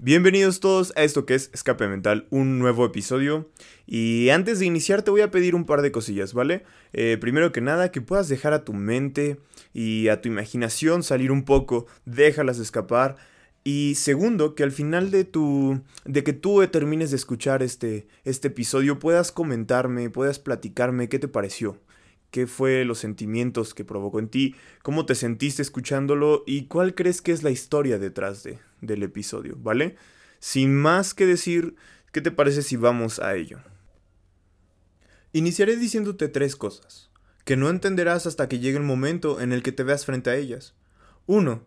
Bienvenidos todos a esto que es Escape Mental, un nuevo episodio. Y antes de iniciar te voy a pedir un par de cosillas, ¿vale? Eh, primero que nada, que puedas dejar a tu mente y a tu imaginación salir un poco, déjalas escapar. Y segundo, que al final de tu. de que tú termines de escuchar este, este episodio, puedas comentarme, puedas platicarme qué te pareció qué fue los sentimientos que provocó en ti, cómo te sentiste escuchándolo y cuál crees que es la historia detrás de, del episodio, ¿vale? Sin más que decir, ¿qué te parece si vamos a ello? Iniciaré diciéndote tres cosas, que no entenderás hasta que llegue el momento en el que te veas frente a ellas. 1.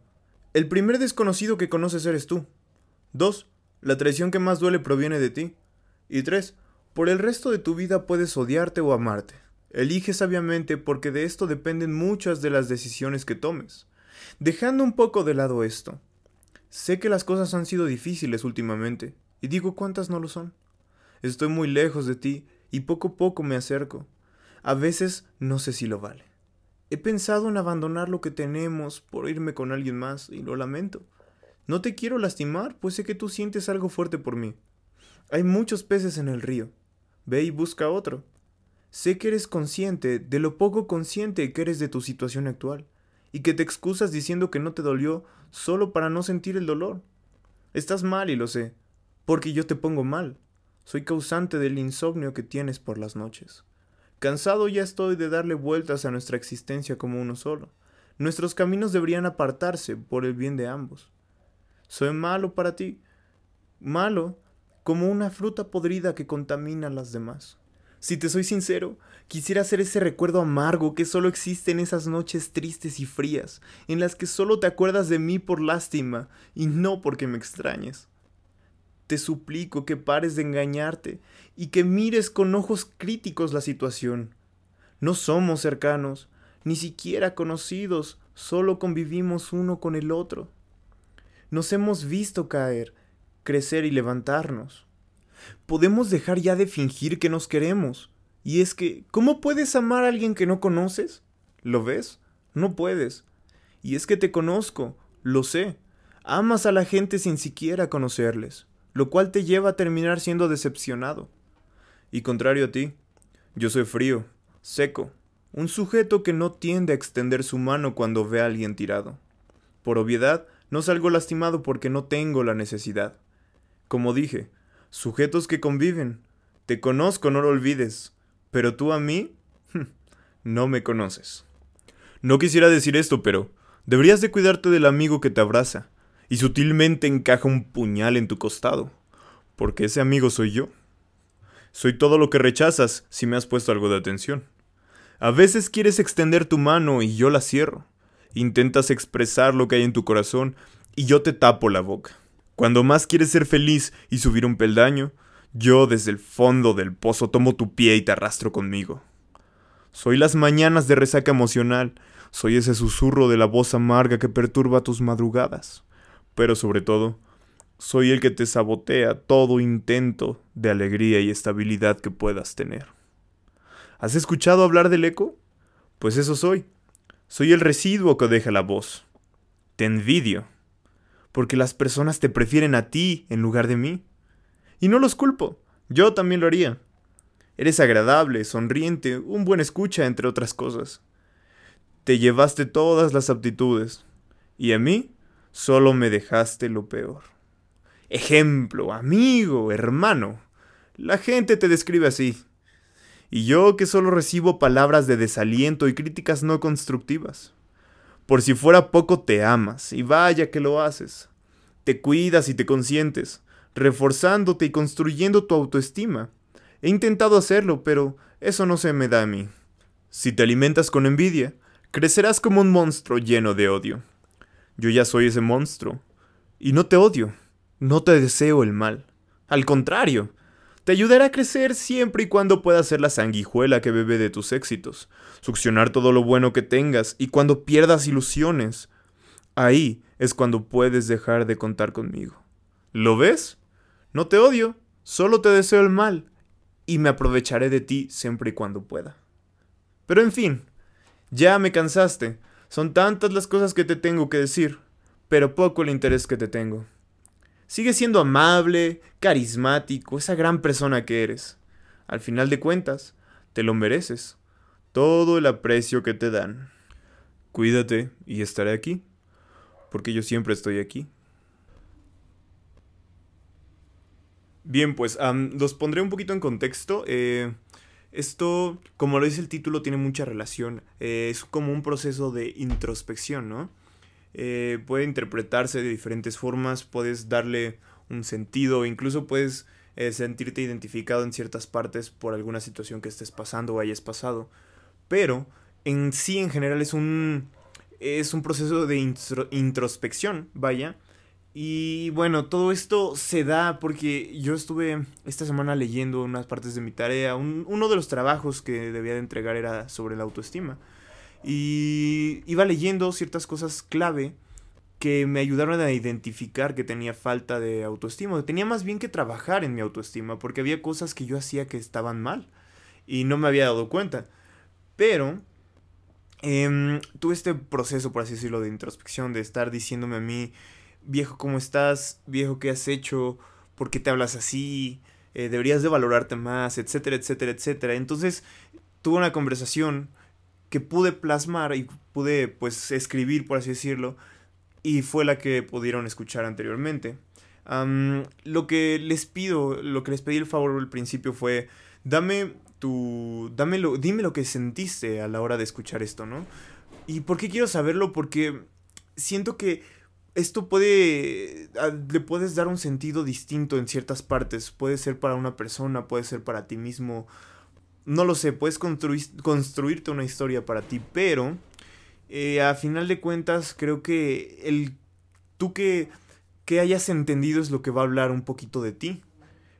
El primer desconocido que conoces eres tú. 2. La traición que más duele proviene de ti. Y 3. Por el resto de tu vida puedes odiarte o amarte. Elige sabiamente porque de esto dependen muchas de las decisiones que tomes. Dejando un poco de lado esto, sé que las cosas han sido difíciles últimamente, y digo cuántas no lo son. Estoy muy lejos de ti y poco a poco me acerco. A veces no sé si lo vale. He pensado en abandonar lo que tenemos por irme con alguien más y lo lamento. No te quiero lastimar, pues sé que tú sientes algo fuerte por mí. Hay muchos peces en el río. Ve y busca otro. Sé que eres consciente de lo poco consciente que eres de tu situación actual, y que te excusas diciendo que no te dolió solo para no sentir el dolor. Estás mal y lo sé, porque yo te pongo mal. Soy causante del insomnio que tienes por las noches. Cansado ya estoy de darle vueltas a nuestra existencia como uno solo. Nuestros caminos deberían apartarse por el bien de ambos. Soy malo para ti, malo como una fruta podrida que contamina a las demás. Si te soy sincero, quisiera ser ese recuerdo amargo que solo existe en esas noches tristes y frías, en las que solo te acuerdas de mí por lástima y no porque me extrañes. Te suplico que pares de engañarte y que mires con ojos críticos la situación. No somos cercanos, ni siquiera conocidos, solo convivimos uno con el otro. Nos hemos visto caer, crecer y levantarnos. Podemos dejar ya de fingir que nos queremos. Y es que, ¿cómo puedes amar a alguien que no conoces? ¿Lo ves? No puedes. Y es que te conozco, lo sé. Amas a la gente sin siquiera conocerles, lo cual te lleva a terminar siendo decepcionado. Y contrario a ti, yo soy frío, seco, un sujeto que no tiende a extender su mano cuando ve a alguien tirado. Por obviedad, no salgo lastimado porque no tengo la necesidad. Como dije, sujetos que conviven. Te conozco, no lo olvides, pero tú a mí no me conoces. No quisiera decir esto, pero deberías de cuidarte del amigo que te abraza y sutilmente encaja un puñal en tu costado, porque ese amigo soy yo. Soy todo lo que rechazas si me has puesto algo de atención. A veces quieres extender tu mano y yo la cierro. Intentas expresar lo que hay en tu corazón y yo te tapo la boca. Cuando más quieres ser feliz y subir un peldaño, yo desde el fondo del pozo tomo tu pie y te arrastro conmigo. Soy las mañanas de resaca emocional, soy ese susurro de la voz amarga que perturba tus madrugadas, pero sobre todo, soy el que te sabotea todo intento de alegría y estabilidad que puedas tener. ¿Has escuchado hablar del eco? Pues eso soy. Soy el residuo que deja la voz. Te envidio porque las personas te prefieren a ti en lugar de mí. Y no los culpo, yo también lo haría. Eres agradable, sonriente, un buen escucha, entre otras cosas. Te llevaste todas las aptitudes, y a mí solo me dejaste lo peor. Ejemplo, amigo, hermano. La gente te describe así. Y yo que solo recibo palabras de desaliento y críticas no constructivas. Por si fuera poco te amas, y vaya que lo haces. Te cuidas y te consientes, reforzándote y construyendo tu autoestima. He intentado hacerlo, pero eso no se me da a mí. Si te alimentas con envidia, crecerás como un monstruo lleno de odio. Yo ya soy ese monstruo. Y no te odio, no te deseo el mal. Al contrario, te ayudará a crecer siempre y cuando puedas ser la sanguijuela que bebe de tus éxitos, succionar todo lo bueno que tengas y cuando pierdas ilusiones, ahí es cuando puedes dejar de contar conmigo. ¿Lo ves? No te odio, solo te deseo el mal y me aprovecharé de ti siempre y cuando pueda. Pero en fin, ya me cansaste. Son tantas las cosas que te tengo que decir, pero poco el interés que te tengo. Sigue siendo amable, carismático, esa gran persona que eres. Al final de cuentas, te lo mereces. Todo el aprecio que te dan. Cuídate y estaré aquí. Porque yo siempre estoy aquí. Bien, pues los pondré un poquito en contexto. Eh, esto, como lo dice el título, tiene mucha relación. Eh, es como un proceso de introspección, ¿no? Eh, puede interpretarse de diferentes formas, puedes darle un sentido, incluso puedes sentirte identificado en ciertas partes por alguna situación que estés pasando o hayas pasado. Pero en sí, en general, es un, es un proceso de introspección, vaya, y bueno, todo esto se da porque yo estuve esta semana leyendo unas partes de mi tarea. uno de los trabajos que debía de entregar era sobre la autoestima. Y iba leyendo ciertas cosas clave que me ayudaron a identificar que tenía falta de autoestima. Tenía más bien que trabajar en mi autoestima porque había cosas que yo hacía que estaban mal y no me había dado cuenta. Pero em, tuve este proceso, por así decirlo, de introspección, de estar diciéndome a mí viejo, ¿cómo estás? Viejo, ¿qué has hecho? ¿Por qué te hablas así? Eh, deberías de valorarte más, etcétera, etcétera, etcétera. Entonces tuve una conversación que pude plasmar y pude pues escribir, por así decirlo, y fue la que pudieron escuchar anteriormente. lo que les pido, lo que les pedí el favor al principio fue, dame tu, dámelo, dime lo que sentiste a la hora de escuchar esto, ¿no? ¿Y por qué quiero saberlo? Porque siento que esto puede, le puedes dar un sentido distinto en ciertas partes. Puede ser para una persona, puede ser para ti mismo. No lo sé, puedes construirte una historia para ti, pero eh, a final de cuentas creo que el tú que, que hayas entendido es lo que va a hablar un poquito de ti.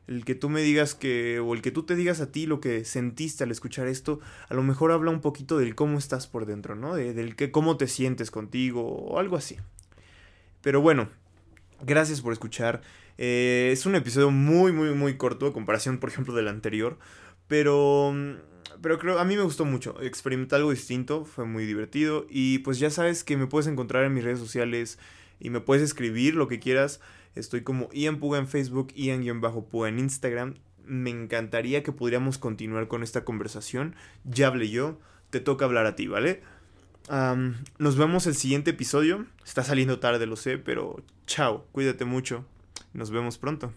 El que tú me digas que, o el que tú te digas a ti lo que sentiste al escuchar esto, a lo mejor habla un poquito del cómo estás por dentro, ¿no? del que cómo te sientes contigo o algo así. Pero bueno, gracias por escuchar. Eh, es un episodio muy, muy, muy corto a comparación, por ejemplo, del anterior. Pero, pero creo, a mí me gustó mucho. Experimentar algo distinto, fue muy divertido. Y pues ya sabes que me puedes encontrar en mis redes sociales y me puedes escribir lo que quieras. Estoy como Ian Puga en Facebook, Ian-Puga en Instagram. Me encantaría que pudiéramos continuar con esta conversación. Ya hablé yo, te toca hablar a ti, ¿vale? nos vemos el siguiente episodio. Está saliendo tarde, lo sé, pero chao, cuídate mucho. Nos vemos pronto.